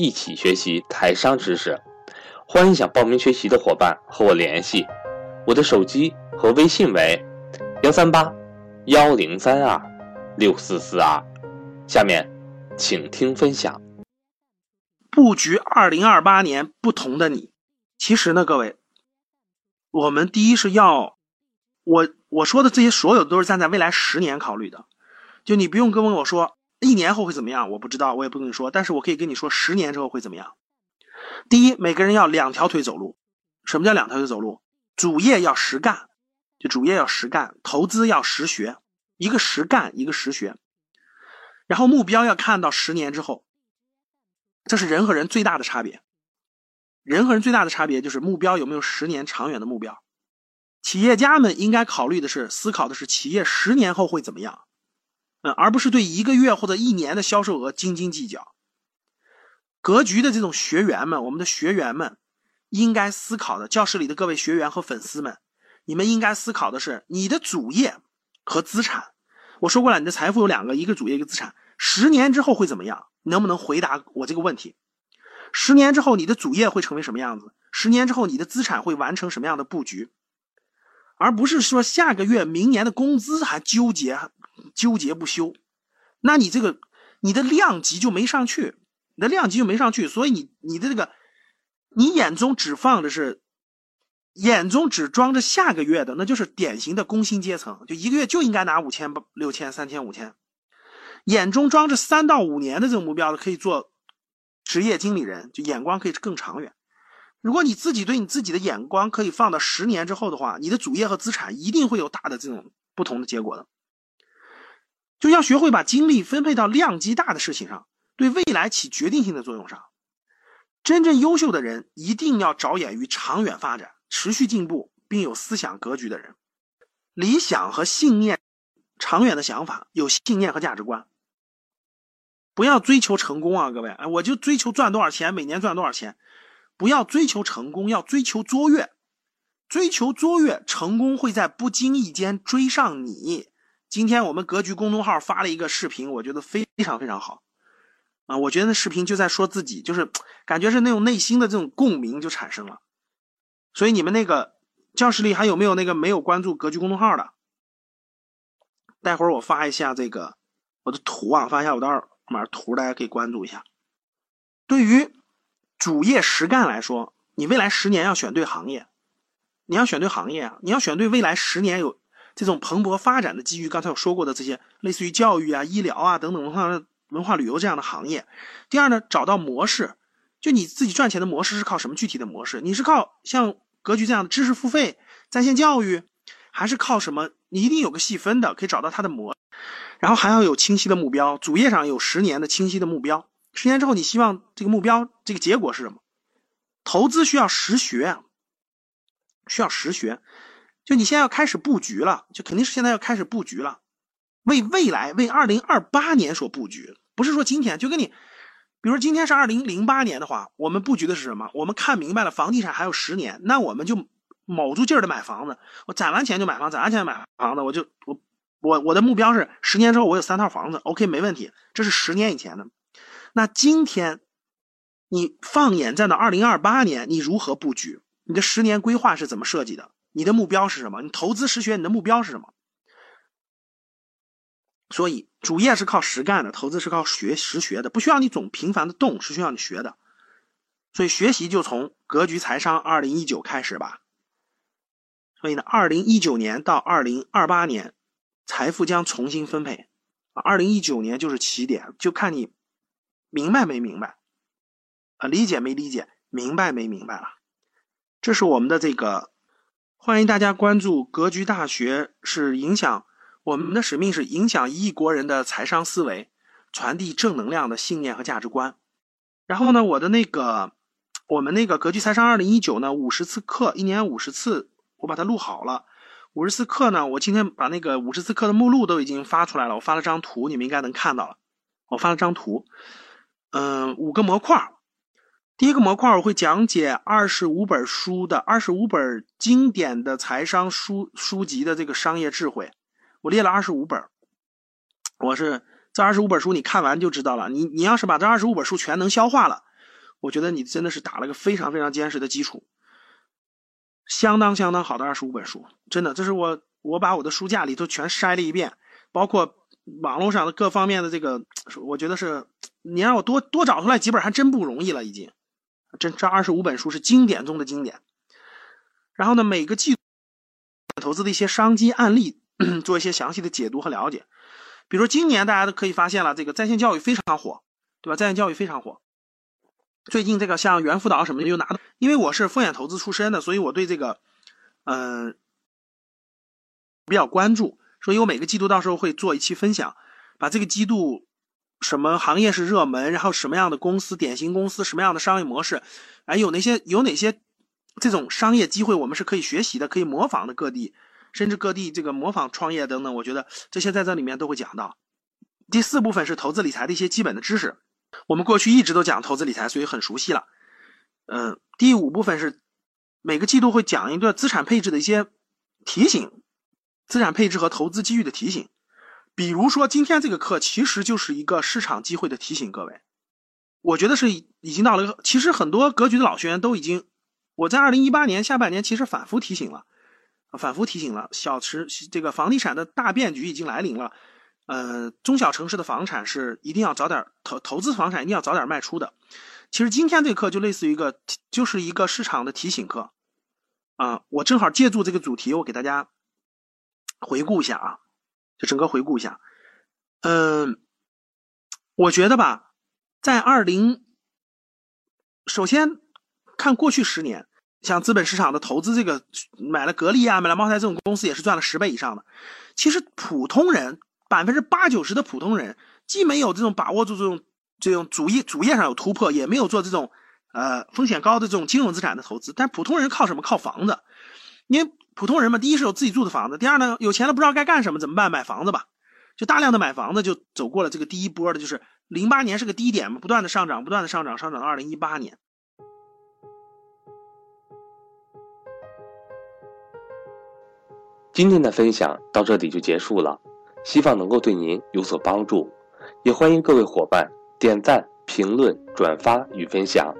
一起学习台商知识，欢迎想报名学习的伙伴和我联系，我的手机和微信为幺三八幺零三二六四四二。下面，请听分享。布局二零二八年不同的你，其实呢，各位，我们第一是要我我说的这些所有都是站在未来十年考虑的，就你不用跟我说。一年后会怎么样？我不知道，我也不跟你说。但是我可以跟你说，十年之后会怎么样。第一，每个人要两条腿走路。什么叫两条腿走路？主业要实干，就主业要实干；投资要实学，一个实干，一个实学。然后目标要看到十年之后，这是人和人最大的差别。人和人最大的差别就是目标有没有十年长远的目标。企业家们应该考虑的是，思考的是企业十年后会怎么样。嗯，而不是对一个月或者一年的销售额斤斤计较。格局的这种学员们，我们的学员们应该思考的，教室里的各位学员和粉丝们，你们应该思考的是你的主业和资产。我说过了，你的财富有两个，一个主业，一个资产。十年之后会怎么样？能不能回答我这个问题？十年之后你的主业会成为什么样子？十年之后你的资产会完成什么样的布局？而不是说下个月、明年的工资还纠结。纠结不休，那你这个你的量级就没上去，你的量级就没上去，所以你你的这个你眼中只放的是眼中只装着下个月的，那就是典型的工薪阶层，就一个月就应该拿五千、六千、三千、五千。眼中装着三到五年的这种目标的，可以做职业经理人，就眼光可以更长远。如果你自己对你自己的眼光可以放到十年之后的话，你的主业和资产一定会有大的这种不同的结果的。就要学会把精力分配到量级大的事情上，对未来起决定性的作用上。真正优秀的人一定要着眼于长远发展、持续进步，并有思想格局的人。理想和信念，长远的想法，有信念和价值观。不要追求成功啊，各位！哎，我就追求赚多少钱，每年赚多少钱。不要追求成功，要追求卓越。追求卓越，成功会在不经意间追上你。今天我们格局公众号发了一个视频，我觉得非常非常好，啊，我觉得那视频就在说自己，就是感觉是那种内心的这种共鸣就产生了。所以你们那个教室里还有没有那个没有关注格局公众号的？待会儿我发一下这个我的图啊，发一下我的二维码图，大家可以关注一下。对于主业实干来说，你未来十年要选对行业，你要选对行业啊，你要选对未来十年有。这种蓬勃发展的机遇，刚才我说过的这些，类似于教育啊、医疗啊等等文化文化旅游这样的行业。第二呢，找到模式，就你自己赚钱的模式是靠什么具体的模式？你是靠像格局这样的知识付费、在线教育，还是靠什么？你一定有个细分的，可以找到它的模。然后还要有清晰的目标，主页上有十年的清晰的目标。十年之后，你希望这个目标这个结果是什么？投资需要实学，需要实学。就你现在要开始布局了，就肯定是现在要开始布局了，为未来为二零二八年所布局，不是说今天就跟你，比如今天是二零零八年的话，我们布局的是什么？我们看明白了房地产还有十年，那我们就卯足劲儿的买房子，我攒完钱就买房，攒完钱买房子，我就我我我的目标是十年之后我有三套房子，OK 没问题，这是十年以前的。那今天你放眼站到二零二八年，你如何布局？你的十年规划是怎么设计的？你的目标是什么？你投资实学，你的目标是什么？所以主业是靠实干的，投资是靠学实学的，不需要你总频繁的动，是需要你学的。所以学习就从格局财商二零一九开始吧。所以呢，二零一九年到二零二八年，财富将重新分配。啊，二零一九年就是起点，就看你明白没明白，啊，理解没理解，明白没明白了。这是我们的这个。欢迎大家关注格局大学，是影响我们的使命是影响一亿国人的财商思维，传递正能量的信念和价值观。然后呢，我的那个我们那个格局财商二零一九呢，五十次课，一年五十次，我把它录好了。五十次课呢，我今天把那个五十次课的目录都已经发出来了，我发了张图，你们应该能看到了。我发了张图，嗯，五个模块。第一个模块我会讲解二十五本书的二十五本经典的财商书书籍的这个商业智慧，我列了二十五本。我是这二十五本书你看完就知道了。你你要是把这二十五本书全能消化了，我觉得你真的是打了个非常非常坚实的基础。相当相当好的二十五本书，真的，这是我我把我的书架里头全筛了一遍，包括网络上的各方面的这个，我觉得是你让我多多找出来几本还真不容易了，已经。这这二十五本书是经典中的经典。然后呢，每个季度投资的一些商机案例，做一些详细的解读和了解。比如说今年大家都可以发现了，这个在线教育非常火，对吧？在线教育非常火。最近这个像猿辅导什么的又拿到，因为我是风险投资出身的，所以我对这个，嗯，比较关注。所以我每个季度到时候会做一期分享，把这个季度什么行业是热门，然后什么样的公司、典型公司、什么样的商业模式，哎，有哪些有哪些这种商业机会，我们是可以学习的、可以模仿的。各地甚至各地这个模仿创业等等，我觉得这些在这里面都会讲到。第四部分是投资理财的一些基本的知识。我们过去一直都讲投资理财，所以很熟悉了。嗯，第五部分是每个季度会讲一个资产配置的一些提醒，资产配置和投资机遇的提醒。比如说今天这个课其实就是一个市场机会的提醒，各位，我觉得是已经到了，其实很多格局的老学员都已经，我在二零一八年下半年其实反复提醒了，反复提醒了，小池这个房地产的大变局已经来临了。呃，中小城市的房产是一定要早点投投资，房产一定要早点卖出的。其实今天这课就类似于一个，就是一个市场的提醒课啊。我正好借助这个主题，我给大家回顾一下啊，就整个回顾一下。嗯，我觉得吧，在二零，首先看过去十年，像资本市场的投资，这个买了格力啊，买了茅台这种公司，也是赚了十倍以上的。其实普通人。百分之八九十的普通人既没有这种把握住这种这种主业主业上有突破，也没有做这种呃风险高的这种金融资产的投资。但普通人靠什么？靠房子。因为普通人嘛，第一是有自己住的房子，第二呢，有钱了不知道该干什么，怎么办？买房子吧，就大量的买房子，就走过了这个第一波的，就是零八年是个低点嘛，不断的上涨，不断的上涨，上涨到二零一八年。今天的分享到这里就结束了。希望能够对您有所帮助，也欢迎各位伙伴点赞、评论、转发与分享。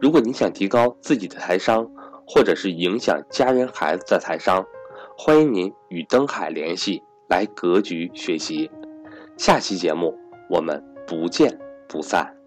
如果您想提高自己的财商，或者是影响家人孩子的财商，欢迎您与登海联系，来格局学习。下期节目我们不见不散。